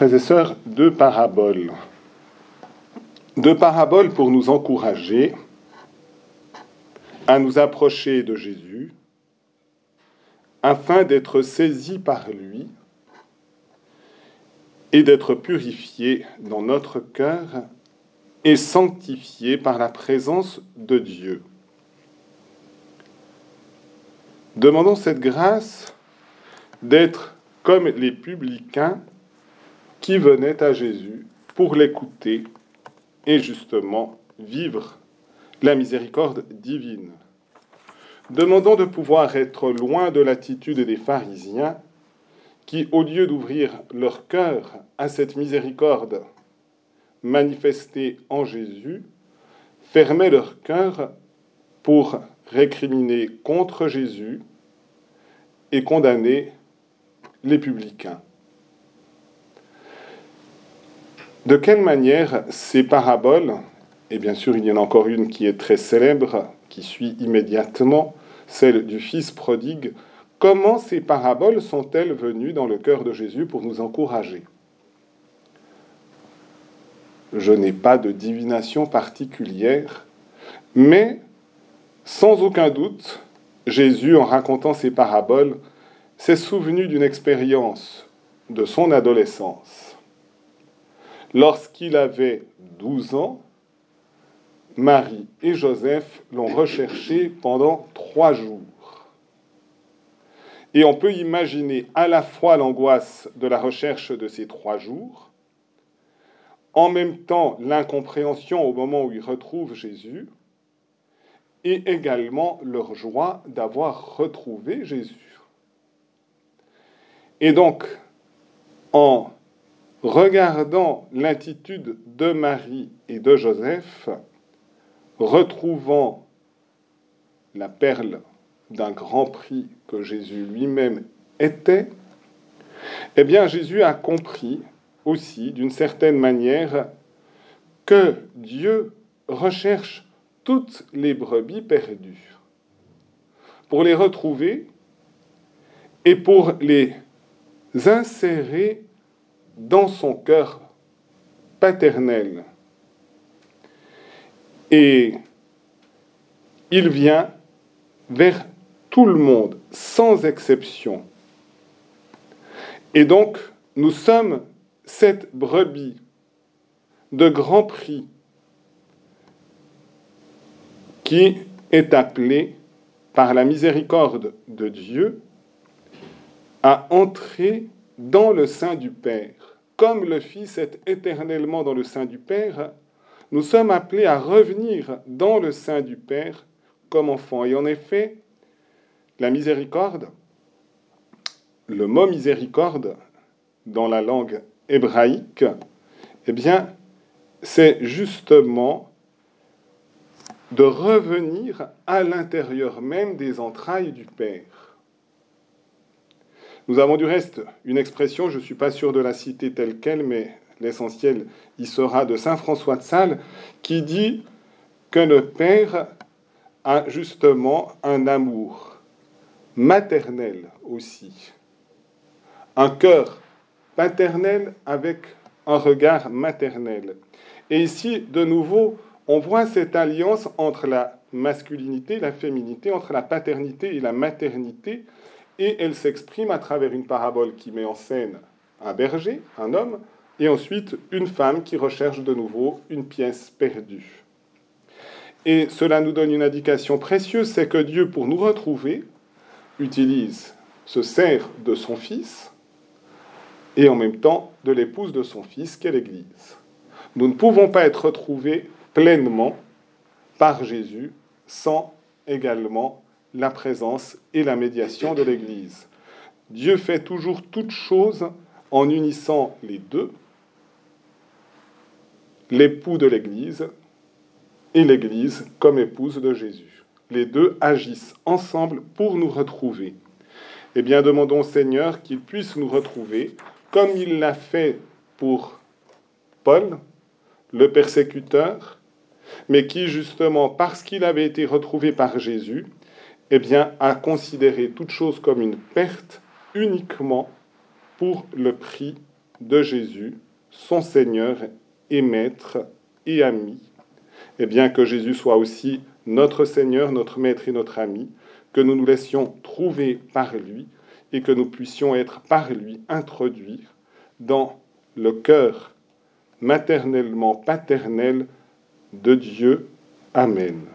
Frères et sœurs, deux paraboles. Deux paraboles pour nous encourager à nous approcher de Jésus afin d'être saisis par lui et d'être purifiés dans notre cœur et sanctifiés par la présence de Dieu. Demandons cette grâce d'être comme les publicains qui venaient à Jésus pour l'écouter et justement vivre la miséricorde divine. Demandons de pouvoir être loin de l'attitude des pharisiens qui, au lieu d'ouvrir leur cœur à cette miséricorde manifestée en Jésus, fermaient leur cœur pour récriminer contre Jésus et condamner les publicains. De quelle manière ces paraboles, et bien sûr il y en a encore une qui est très célèbre, qui suit immédiatement, celle du Fils prodigue, comment ces paraboles sont-elles venues dans le cœur de Jésus pour nous encourager? Je n'ai pas de divination particulière, mais sans aucun doute, Jésus, en racontant ces paraboles, s'est souvenu d'une expérience de son adolescence. Lorsqu'il avait 12 ans, Marie et Joseph l'ont recherché pendant trois jours. Et on peut imaginer à la fois l'angoisse de la recherche de ces trois jours, en même temps l'incompréhension au moment où ils retrouvent Jésus, et également leur joie d'avoir retrouvé Jésus. Et donc, en regardant l'attitude de Marie et de Joseph, retrouvant la perle d'un grand prix que Jésus lui-même était, eh bien Jésus a compris aussi, d'une certaine manière, que Dieu recherche toutes les brebis perdues pour les retrouver et pour les insérer dans son cœur paternel. Et il vient vers tout le monde, sans exception. Et donc, nous sommes cette brebis de grand prix qui est appelée par la miséricorde de Dieu à entrer dans le sein du Père. Comme le Fils est éternellement dans le sein du Père, nous sommes appelés à revenir dans le sein du Père comme enfants. Et en effet, la miséricorde, le mot miséricorde dans la langue hébraïque, eh bien, c'est justement de revenir à l'intérieur même des entrailles du Père. Nous avons du reste une expression, je ne suis pas sûr de la citer telle qu'elle, mais l'essentiel y sera de Saint François de Sales, qui dit que le Père a justement un amour maternel aussi, un cœur paternel avec un regard maternel. Et ici, de nouveau, on voit cette alliance entre la masculinité la féminité, entre la paternité et la maternité, et elle s'exprime à travers une parabole qui met en scène un berger, un homme, et ensuite une femme qui recherche de nouveau une pièce perdue. Et cela nous donne une indication précieuse, c'est que Dieu, pour nous retrouver, utilise, se sert de son Fils et en même temps de l'épouse de son Fils, qu'est l'Église. Nous ne pouvons pas être retrouvés pleinement par Jésus sans également la présence et la médiation de l'Église. Dieu fait toujours toutes choses en unissant les deux, l'époux de l'Église et l'Église comme épouse de Jésus. Les deux agissent ensemble pour nous retrouver. Eh bien, demandons au Seigneur qu'il puisse nous retrouver comme il l'a fait pour Paul, le persécuteur, mais qui, justement, parce qu'il avait été retrouvé par Jésus, eh bien, à considérer toute chose comme une perte uniquement pour le prix de Jésus, son Seigneur et Maître et ami, et bien que Jésus soit aussi notre Seigneur, notre Maître et notre ami, que nous nous laissions trouver par lui et que nous puissions être par lui introduits dans le cœur maternellement paternel de Dieu. Amen.